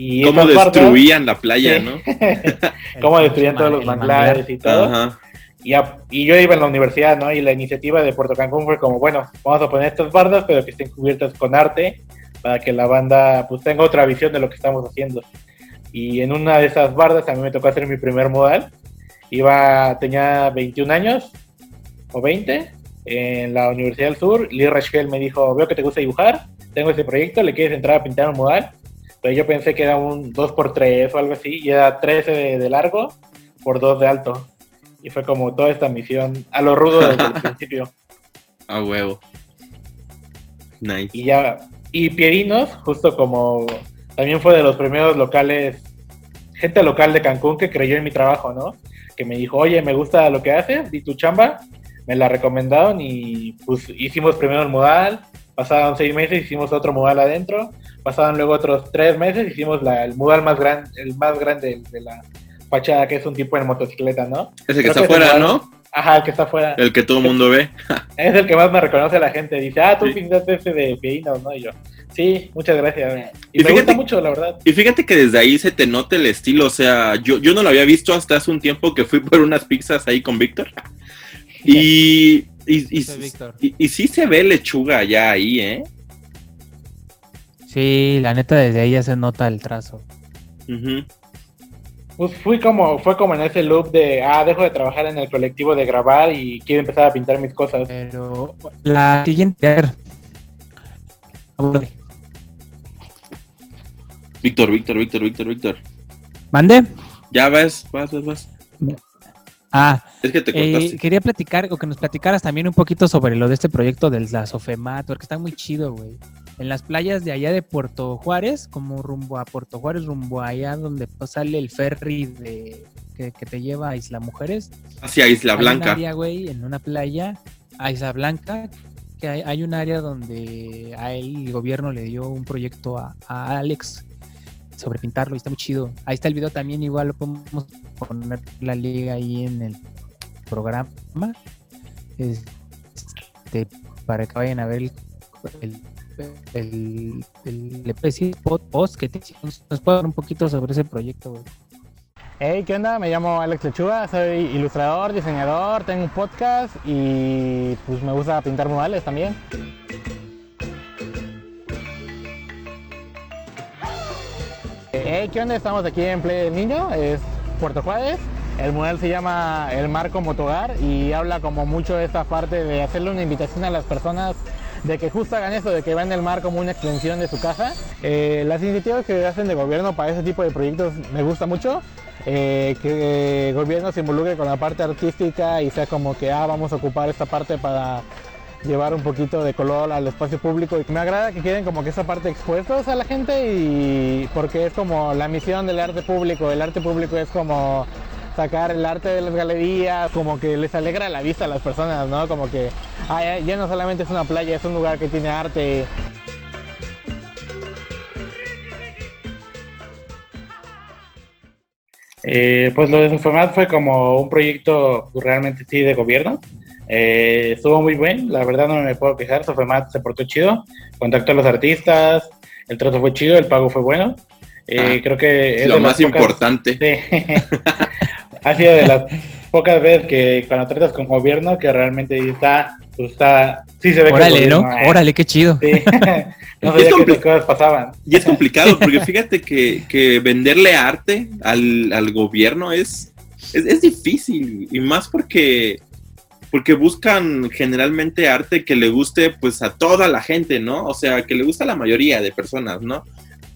Y Cómo bardas- destruían la playa, Sí. ¿no? cómo destruían todos los manglares y todo. Ajá. Y, a- y yo iba en la universidad, ¿no? Y la iniciativa de Puerto Cancún fue como, bueno, vamos a poner estas bardas, pero que estén cubiertas con arte, para que la banda pues tenga otra visión de lo que estamos haciendo. Y en una de esas bardas a mí me tocó hacer mi primer modal. Iba, tenía 21 años, o 20, en la Universidad del Sur. Lee Rachel me dijo, veo que te gusta dibujar, tengo ese proyecto, ¿le quieres entrar a pintar un modal? Pero yo pensé que era un 2x3 o algo así, y era 13 de, de largo por 2 de alto. Y fue como toda esta misión a lo rudo desde el principio. A huevo. Nice. Y ya, y Pierinos, justo como también fue de los primeros locales, gente local de Cancún que creyó en mi trabajo, ¿no? Que me dijo, oye, me gusta lo que haces, di tu chamba, me la recomendaron y pues hicimos primero el modal, pasaron seis meses, hicimos otro modal adentro, pasaron luego otros tres meses, hicimos la, el modal más grande, el más grande de la fachada, que es un tipo en motocicleta, ¿no? Ese que Creo está que afuera, ¿no? Ajá, el que está afuera. El que todo el mundo ve. Es el que más me reconoce la gente. Dice, ah, tú Sí. pintaste ese de Pierinos, ¿no? Y yo, sí, muchas gracias. Y Y, me fíjate- gusta mucho, la verdad. Y fíjate que desde ahí se te nota el estilo. O sea, yo, yo no lo había visto hasta hace un tiempo que fui por unas pizzas ahí con Víctor. Y, y, y, Soy Víctor. y- y sí se ve lechuga ya ahí, ¿eh? Sí, la neta, desde ahí ya se nota el trazo. Pues fui como, fue como en ese loop de, ah, dejo de trabajar en el colectivo de grabar y quiero empezar a pintar mis cosas. Pero la siguiente. a ver. Víctor, Víctor, Víctor, Víctor, Víctor. ¿Mande? Ya vas, vas, vas, vas. Ah, Es que te eh, quería platicar o que nos platicaras también un poquito sobre lo de este proyecto del la Sofemat, porque está muy chido, güey. En las playas de allá de Puerto Juárez, como rumbo a Puerto Juárez, rumbo allá donde sale el ferry de que, que te lleva a Isla Mujeres. Hacia Isla Hay un Blanca. área, güey, en una playa, a Isla Blanca, que hay, hay un área donde a él el gobierno le dio un proyecto a, a Alex sobre pintarlo y está muy chido. Ahí está el video también, igual lo podemos poner la liga ahí en el programa. Este, para que vayan a ver el, el, el, el- post que te nos puede hablar un poquito sobre ese proyecto. Hey, ¿qué onda? Me llamo Alex Lechuga, soy ilustrador, diseñador, tengo un podcast y pues me gusta pintar murales también. ¿Qué onda? Estamos aquí en Playa del Niño, es Puerto Juárez. El mural se llama El Marco Motogar y habla como mucho de esta parte de hacerle una invitación a las personas de que justo hagan eso, de que vean el mar como una extensión de su casa. Eh, las iniciativas que hacen de gobierno para ese tipo de proyectos me gusta mucho. eh, que el gobierno se involucre con la parte artística y sea como que ah, vamos a ocupar esta parte para llevar un poquito de color al espacio público y me agrada que queden como que esa parte expuestos a la gente y porque es como la misión del arte público, el arte público es como sacar el arte de las galerías, como que les alegra la vista a las personas, ¿no? Como que ya no solamente es una playa, es un lugar que tiene arte. Eh, pues lo de Infomat fue como un proyecto realmente sí de gobierno, eh, estuvo muy bien, la verdad no me puedo quejar. Sofemat se portó chido, contactó a los artistas, el trato fue chido, el pago fue bueno. Eh, Ah, creo que es lo más pocas- importante. Sí. ha sido de las pocas veces que cuando tratas con gobierno que realmente está, pues está, sí se ve que Órale, ¿no? gobierno, eh, Órale, qué chido. Sí. no Es sabía que esas cosas pasaban. Y es complicado porque fíjate que, que venderle arte al, al gobierno es, es, es difícil y más porque, porque buscan generalmente arte que le guste pues a toda la gente, ¿no? O sea, que le gusta a la mayoría de personas, ¿no?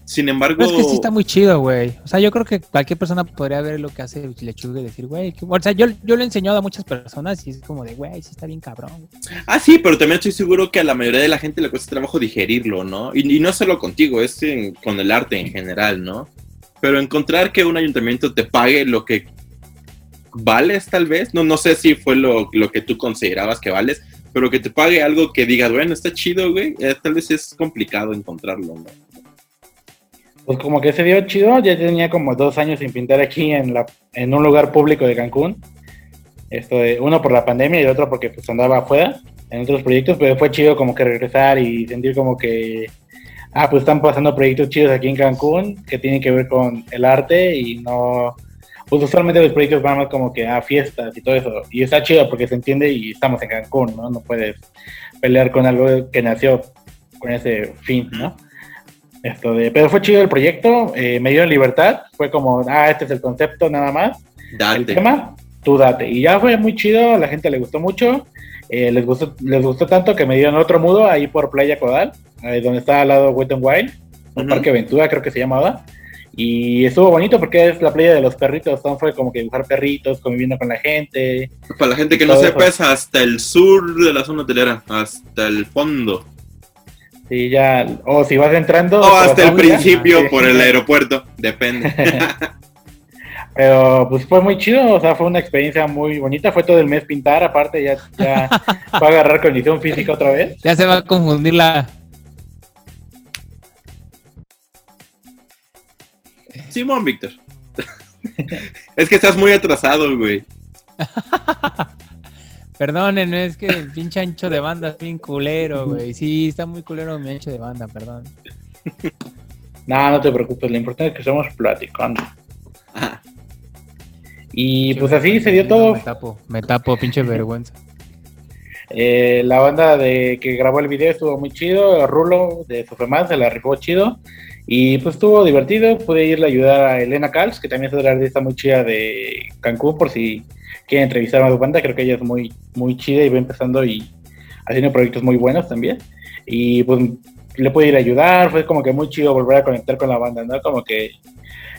Sin embargo, es que sí está muy chido, güey. O sea, yo creo que cualquier persona podría ver lo que hace Lechuga y decir, güey, o sea, yo, yo lo he enseñado a muchas personas y es como de, güey, sí está bien cabrón. ah, sí, pero también estoy seguro que a la mayoría de la gente le cuesta trabajo digerirlo, ¿no? Y, y no solo contigo, es en- con el arte en general, ¿no? Pero encontrar que un ayuntamiento te pague lo que vales, tal vez, no, no sé si fue lo, lo que tú considerabas que vales, pero que te pague algo que digas, bueno, está chido, güey, eh, tal vez es complicado encontrarlo, ¿no? Pues como que se dio chido, ya tenía como dos años sin pintar aquí en, la, en un lugar público de Cancún. Esto uno por la pandemia y otro porque pues andaba afuera en otros proyectos, pero fue chido como que regresar y sentir como que, ah, pues están pasando proyectos chidos aquí en Cancún que tienen que ver con el arte y no, pues usualmente los proyectos van más como que a fiestas y todo eso. Y está chido porque se entiende y estamos en Cancún, ¿no? No puedes pelear con algo que nació con ese fin, ¿no? Esto de, pero fue chido el proyecto, eh, me dieron libertad, fue como, ah, este es el concepto nada más, el Date. tema, tú date. Y ya fue muy chido, la gente le gustó mucho, eh, les, gustó, les gustó tanto que me dieron otro mudo ahí por Playa Codal, eh, donde está al lado Wet n Wild, un. Parque Aventura creo que se llamaba. Y estuvo bonito porque es la playa de los perritos, entonces fue como que dibujar perritos, conviviendo con la gente. Para la gente que no sepa, eso. es hasta el sur de la zona hotelera, hasta el fondo. Y ya, o si vas entrando. O hasta el principio sí. por el aeropuerto, depende. Pero pues fue muy chido, o sea, fue una experiencia muy bonita. Fue todo el mes pintar, aparte ya, ya fue a agarrar condición física otra vez. Ya se va a confundir la. Simón, Víctor. es que estás muy atrasado, güey. Perdonen, es que el pinche ancho de banda es bien culero, güey. Sí, está muy culero mi ancho de banda, perdón. No, no te preocupes, lo importante es que estamos platicando. Ajá. Y pues así se dio todo. Me tapo, me tapo, pinche vergüenza. Eh, la banda de que grabó el video estuvo muy chido. Rulo de Sofemás se la rifó chido. Y pues estuvo divertido. Pude irle a ayudar a Elena Cals, que también es otra artista muy chida de Cancún, por si quieren entrevistar a su banda. Creo que ella es muy, muy chida y va empezando y haciendo proyectos muy buenos también. Y pues le pude ir a ayudar. Fue como que muy chido volver a conectar con la banda, ¿no? Como que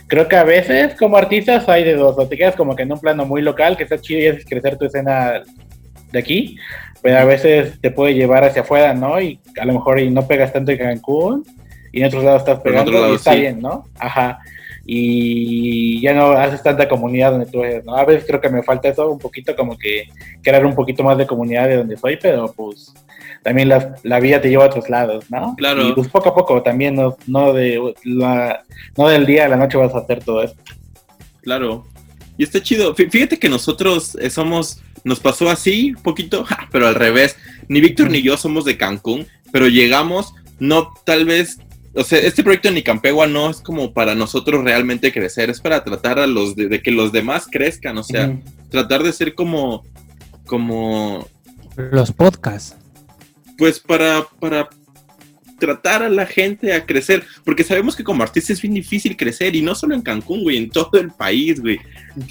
creo que a veces como artistas hay de dos. O te quedas como que en un plano muy local, que está chido y haces crecer tu escena de aquí, pero a veces te puede llevar hacia afuera, ¿no? Y a lo mejor y no pegas tanto en Cancún y en otros lados estás pegando y está sí. bien, ¿no? Ajá. Y ya no haces tanta comunidad donde tú eres, ¿no? A veces creo que me falta eso un poquito, como que crear un poquito más de comunidad de donde soy, pero pues también la, la vida te lleva a otros lados, ¿no? Claro. Y pues poco a poco también, no, no, de la, no del día a la noche vas a hacer todo eso. Claro. Y está chido. Fí- Fíjate que nosotros eh, somos, nos pasó así un poquito, ja, pero al revés. Ni Víctor ni yo somos de Cancún, pero llegamos, no tal vez, o sea, este proyecto de Nicampegua no es como para nosotros realmente crecer, es para tratar a los, de, de que los demás crezcan, o sea, tratar de ser como, como, Los podcasts. pues para, para tratar a la gente a crecer, porque sabemos que como artista es bien difícil crecer, y no solo en Cancún, güey, en todo el país, güey.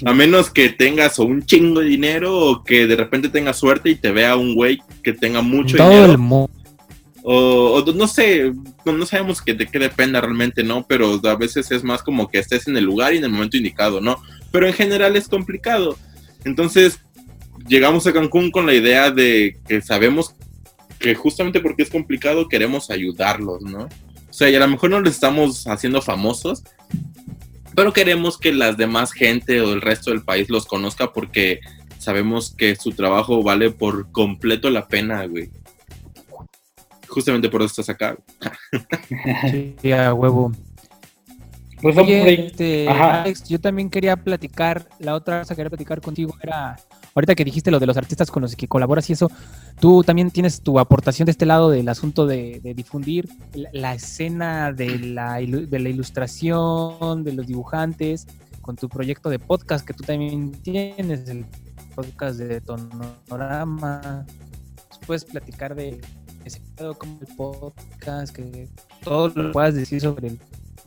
A menos que tengas o un chingo de dinero o que de repente tengas suerte y te vea un güey que tenga mucho Todo dinero. el mundo. O, o no sé, no, sabemos que de qué dependa realmente, ¿no? Pero a veces es más como que estés en el lugar y en el momento indicado, ¿no? Pero en general es complicado. Entonces, llegamos a Cancún con la idea de que sabemos que justamente porque es complicado queremos ayudarlos, ¿no? O sea, y a lo mejor no les estamos haciendo famosos, pero queremos que las demás gente o el resto del país los conozca porque sabemos que su trabajo vale por completo la pena, güey. Justamente por eso estás acá. Sí, a huevo. Pues Oye, este. Alex, yo también quería platicar, la otra cosa que quería platicar contigo era, ahorita que dijiste lo de los artistas con los que colaboras y eso, tú también tienes tu aportación de este lado del asunto de, de difundir la, la escena de la, de la ilustración, de los dibujantes, con tu proyecto de podcast que tú también tienes, el podcast de Tonorama. Puedes platicar de ese pedo como el podcast, que todo lo que puedas decir sobre el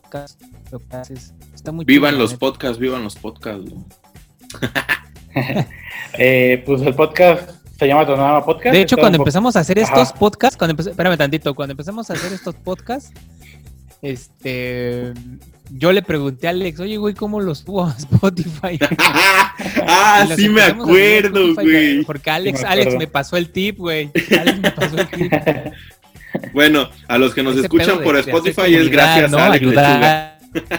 podcast, lo que haces. Está muy Vivan chido, los podcasts, vivan los podcasts. güey. Eh, pues el podcast se llama Tonorama Podcast. De hecho, cuando empezamos a hacer Ajá. estos podcasts, cuando espérame tantito, cuando empezamos a hacer estos podcasts, este, yo le pregunté a Alex, oye, güey, ¿cómo los subo a Spotify? ah, sí me acuerdo, Spotify, güey. Porque Alex, me Alex me pasó el tip, güey. Alex me pasó el tip. Bueno, a los que nos Ese escuchan por de- de hacer Spotify es gracias ¿no? a Alex.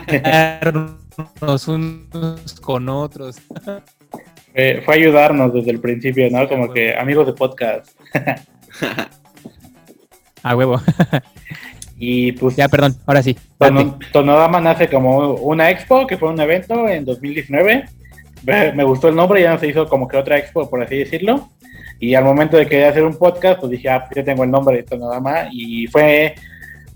Ayudarnos unos con otros. Eh, fue ayudarnos desde el principio, ¿no? Sí, Como que amigos de podcast. A huevo. Y pues Ya, perdón, ahora sí. date. Tono- Tonodama nace como una expo, que fue un evento en 2019. Me me gustó el nombre, ya no se hizo como que otra expo, por así decirlo. Y al momento de querer hacer un podcast, pues dije, ah, pues ya tengo el nombre de Tonodama. Y fue,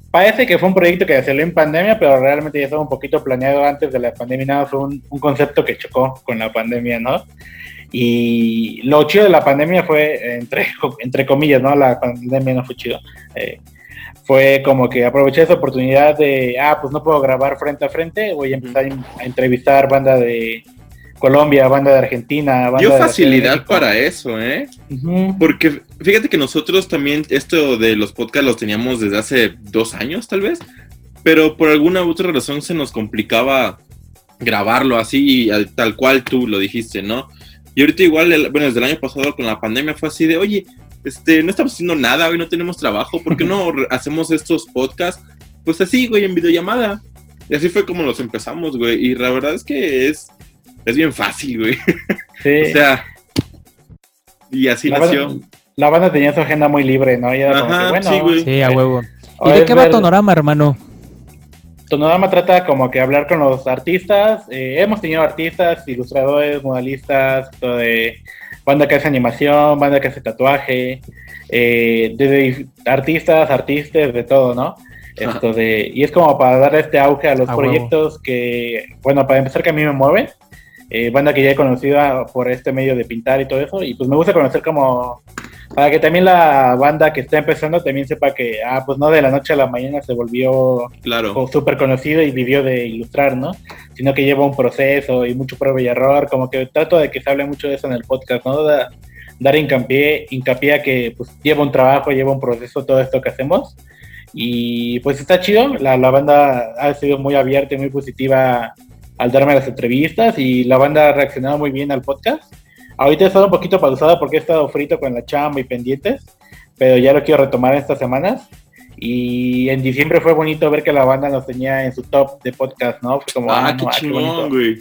parece que fue un proyecto que salió en pandemia, pero realmente ya estaba un poquito planeado antes de la pandemia. Nada, fue un, un concepto que chocó con la pandemia, ¿no? Y lo chido de la pandemia fue, entre, entre comillas, ¿no? La pandemia no fue chido. Eh, fue como que aproveché esa oportunidad de, ah, pues no puedo grabar frente a frente, voy a empezar a entrevistar banda de Colombia, banda de Argentina, banda Dio de de facilidad para eso, ¿eh? Porque fíjate que nosotros también esto de los podcasts los teníamos desde hace dos años, tal vez, pero por alguna u otra razón se nos complicaba grabarlo así, al- tal cual tú lo dijiste, ¿no? Y ahorita igual, el- bueno, desde el año pasado con la pandemia fue así de, oye, este, no estamos haciendo nada, hoy no tenemos trabajo, ¿por qué no hacemos estos podcasts? Pues así, güey, en videollamada. Y así fue como los empezamos, güey. Y la verdad es que es, es bien fácil, güey. Sí. O sea, y así la, nació. banda, la banda tenía su agenda muy libre, ¿no? Y era como que, bueno, sí, güey. Sí, a huevo. ¿Y de qué va Tonorama, hermano? Tonodama trata como que hablar con los artistas. eh, hemos tenido artistas, ilustradores, modalistas, todo de banda que hace animación, banda que hace tatuaje, eh, desde artistas, artistas, de todo, ¿no? Ajá. Esto de, y es como para darle este auge a los huevo. proyectos que, bueno, para empezar que a mí me mueven. eh, banda que ya he conocido por este medio de pintar y todo eso. Y pues me gusta conocer como, para que también la banda que está empezando también sepa que, ah, pues no de la noche a la mañana se volvió Claro. súper conocido y vivió de ilustrar, ¿no? Sino que lleva un proceso y mucho prueba y error, como que trato de que se hable mucho de eso en el podcast, ¿no? Da- dar hincapié, hincapié a que pues, lleva un trabajo, lleva un proceso todo esto que hacemos. Y pues está chido, la, la banda ha sido muy abierta y muy positiva al darme las entrevistas y la banda ha reaccionado muy bien al podcast. Ahorita he estado un poquito pausada porque he estado frito con la chamba y pendientes, pero ya lo quiero retomar estas semanas. Y en diciembre fue bonito ver que la banda nos tenía en su top de podcast, ¿no? Fue como, Ah, no, qué ah, bonito. chingón, güey.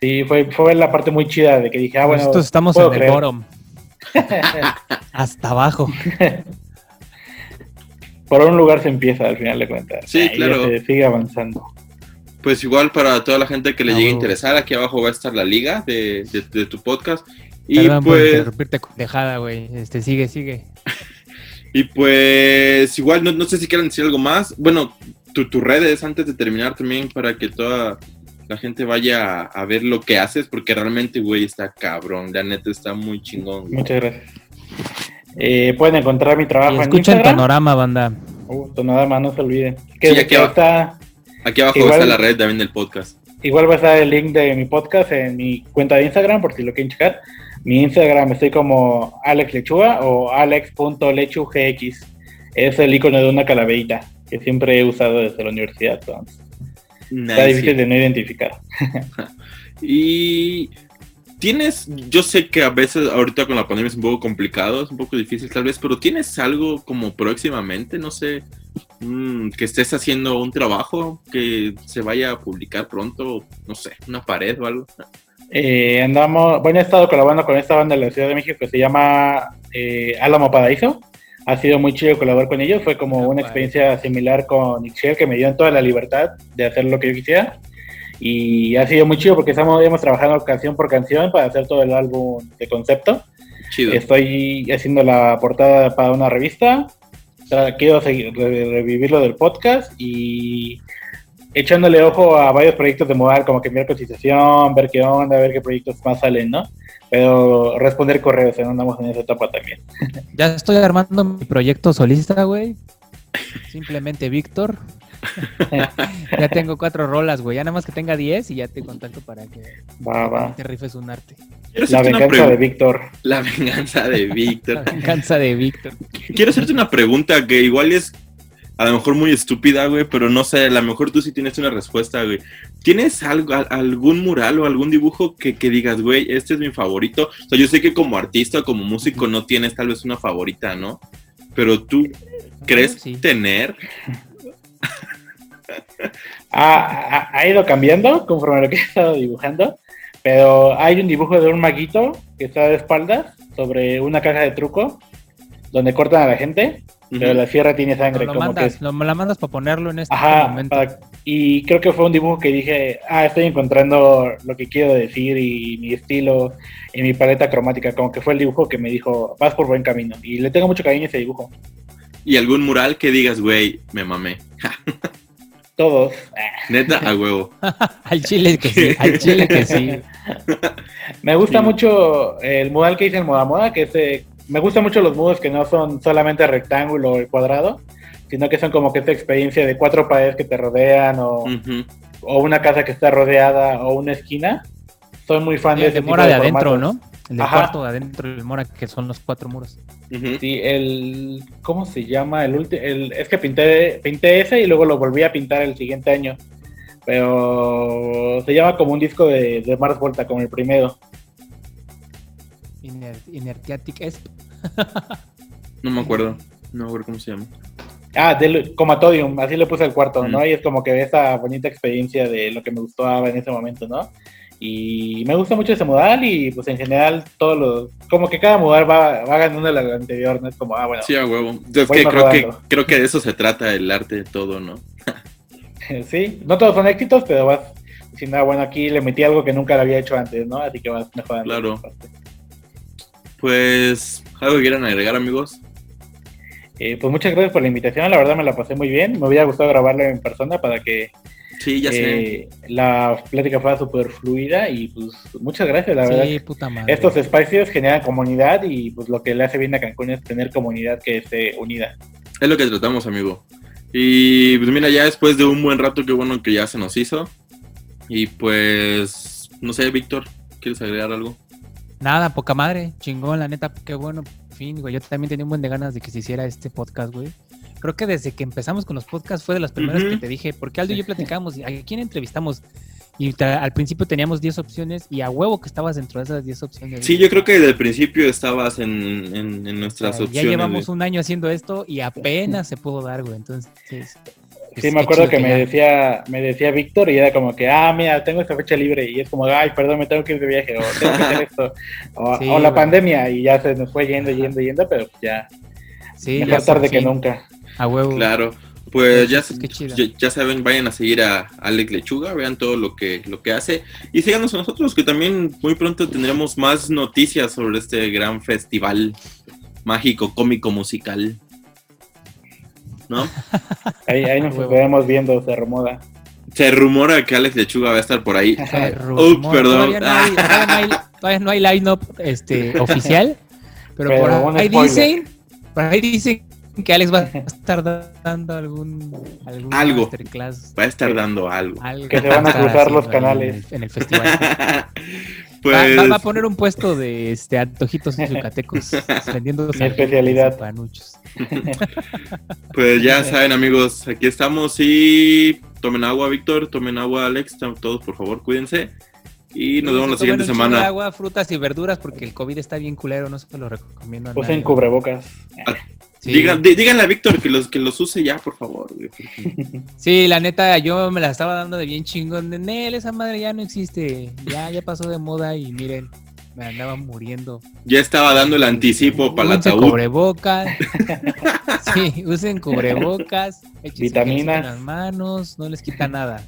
Sí, fue, fue la parte muy chida de que dije, ah, bueno. Nosotros estamos puedo en el bottom. Hasta abajo. Por un lugar se empieza al final de cuentas. Sí, Ahí claro. Se sigue avanzando. Pues igual para toda la gente que le Ah, llegue a interesar, aquí abajo va a estar la liga de, de- de tu podcast. Y Perdón pues, dejada, güey. Este, sigue, sigue. y pues igual, no, no sé si quieran decir algo más. Bueno, tu- tus redes antes de terminar también para que toda la gente vaya a, a ver lo que haces, porque realmente, güey, está cabrón. La neta está muy chingón. güey. Muchas gracias. Eh, pueden encontrar mi trabajo Y en escuchen Instagram. Panorama, banda. Uh, nada más, no se olviden. Que, Sí, aquí que está, Aquí abajo Igual- está la red también del podcast. igual va a estar el link de mi podcast en mi cuenta de Instagram, por si lo quieren checar. Mi Instagram estoy como Alex Lechuga o alex.lechugx. Es el icono de una calaverita que siempre he usado desde la universidad. entonces, Está Nice. difícil de no identificar. Y tienes, yo sé que a veces ahorita con la pandemia es un poco complicado, es un poco difícil tal vez, pero tienes algo como próximamente, no sé, mm, que estés haciendo un trabajo que se vaya a publicar pronto, no sé, una pared o algo. Eh, andamos, bueno, he estado colaborando con esta banda de la Ciudad de México que se llama eh, Álamo Paraíso. ha sido muy chido colaborar con ellos. Fue como una experiencia similar con Ixchel, que me dio toda la libertad de hacer lo que yo quisiera. Y ha sido muy chido porque estamos, hemos trabajado canción por canción para hacer todo el álbum de concepto. Chido. Estoy haciendo la portada para una revista. Quiero seguir, re- revivir lo del podcast y echándole ojo a varios proyectos de modal, como que enviar cotización, ver qué onda, ver qué proyectos más salen, ¿no? Pero responder correos, ¿eh? andamos en esa etapa también. Ya estoy armando mi proyecto solista, güey. Simplemente Víctor. ya tengo cuatro rolas, güey. Ya nada más que tenga diez y ya te contacto para que Va, va. te rifes un arte. Quiero La venganza de Víctor. La venganza de La Víctor. venganza de Víctor. Quiero hacerte una pregunta que igual es a lo mejor muy estúpida, güey, pero no sé, a lo mejor tú sí tienes una respuesta, güey. ¿Tienes algo, al- algún mural o algún dibujo que, que digas, güey, este es mi favorito? O sea, yo sé que como artista o como músico no tienes tal vez una favorita, ¿no? Pero tú crees Sí. tener... Ha, ha- ido cambiando conforme a lo que he estado dibujando, pero hay un dibujo de un maguito que está de espaldas sobre una caja de truco donde cortan a la gente, pero Ujú. la sierra tiene sangre. lo como mandas, que lo, me la mandas para ponerlo en este Ajá, momento. para- y creo que fue un dibujo que dije, ah, estoy encontrando lo que quiero decir y mi estilo y mi paleta cromática, como que fue el dibujo que me dijo, vas por buen camino. Y le tengo mucho cariño a ese dibujo. Y algún mural que digas, güey, me mamé. Todos. Neta, a huevo. Al chile que sí, al chile que sí. Me gusta Sí. mucho el mural que hice en Moda Moda, que es, eh, me gustan mucho los mudos que no son solamente rectángulo o cuadrado, sino que son como que esta experiencia de cuatro paredes que te rodean o, o una casa que está rodeada o una esquina. Soy muy fan Sí, de ese de tipo de adentro, formatos. ¿no? El Ajá. cuarto de adentro del Mora, que son los cuatro muros. Sí, el. ¿Cómo se llama? El último. El, es que pinté, pinté ese y luego lo volví a pintar el siguiente año. Pero se llama como un disco de, de Mars Volta, como el primero. Iner- Inertiatic Esp. No me acuerdo. No me acuerdo cómo se llama. Ah, del Comatodium, así le puse el cuarto, ¿no? Y es como que esa bonita experiencia de lo que me gustó Ava en ese momento, ¿no? Y me gusta mucho ese modal y pues en general todos los... Como que cada modal va, va ganando el anterior, ¿no? Es como, ah, bueno, Sí, a huevo. Es Voy que creo, que creo que de eso se trata el arte de todo, ¿no? sí, no todos son éxitos, pero vas diciendo, ah, bueno, aquí le metí algo que nunca lo había hecho antes, ¿no? Así que vas mejorando. Claro. Pues, ¿algo que quieran agregar, amigos? Eh, pues muchas gracias por la invitación, la verdad me la pasé muy bien. Me hubiera gustado grabarlo en persona para que Sí, ya sé. eh, la plática fuera súper fluida y pues muchas gracias, la verdad. Sí, puta madre. Estos espacios generan comunidad y pues lo que le hace bien a Cancún es tener comunidad que esté unida. Es lo que tratamos, amigo. Y pues mira, ya después de un buen rato, qué bueno que ya se nos hizo. Y pues, no sé, Víctor, ¿quieres agregar algo? Nada, poca madre, chingón, la neta, qué bueno. Fin, güey. Yo también tenía un buen de ganas de que se hiciera este podcast, güey. Creo que desde que empezamos con los podcasts fue de las primeras que te dije, porque Aldo y yo platicamos, ¿a quién entrevistamos? Y al principio teníamos 10 opciones y a huevo que estabas dentro de esas 10 opciones. Sí, yo creo que desde el principio estabas en, en- en O nuestras sea, opciones. ya llevamos un año haciendo esto y apenas se pudo dar, güey. Entonces, Sí, qué me acuerdo que me ya- decía, me decía Víctor y era como que, ah, mira, tengo esta fecha libre y es como, ay, perdón, me tengo que ir de viaje o tengo que hacer esto o, Sí, o la güey. pandemia y ya se nos fue yendo, yendo, yendo, pero pues ya, Sí, mejor ya tarde que nunca. A huevo. Claro. Pues ya, ya, ya saben, vayan a seguir a Alex Lechuga, vean todo lo que, lo que hace y síganos a nosotros, que también muy pronto tendremos más noticias sobre este gran festival mágico, cómico, musical. ¿No? Ahí, ahí nos estaremos viendo, se remoda. Se rumora que Alex Lechuga va a estar por ahí. Ups, rumora. perdón. Todavía no hay, todavía no hay, todavía no hay line-up este, oficial, pero, Pero por ahí dicen, por ahí dicen que Alex va a estar dando algún, algún Algo. masterclass. Va a estar dando algo. algo Que se van a cruzar los canales. En el, en el festival. pues, Va, va- va a poner un puesto de este, antojitos yucatecos vendiendo Mi especialidad. y panuchos. pues ya saben, amigos, aquí estamos y tomen agua, Víctor, tomen agua, Alex, todos por favor, cuídense. Y nos vemos la siguiente semana. agua, frutas y verduras porque el COVID está bien culero, no se lo recomiendo a Usen nadie. cubrebocas. Sí. Digan- dí- díganle a Víctor que los, que los use ya, por favor. güey, Sí, la neta, yo me la estaba dando de bien chingón. De Nel, esa madre ya no existe. Ya, ya pasó de moda y miren, Me andaba muriendo. Ya estaba dando el anticipo para el Úsense ataúd. cubrebocas. sí, usen cubrebocas. Vitaminas. en las manos, no les quita nada.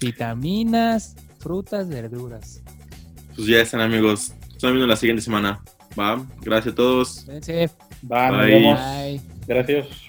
Vitaminas, frutas, verduras. Pues ya están, amigos. Estamos viendo la siguiente semana. Va. Gracias a todos. Bye. vemos. Bye. Gracias.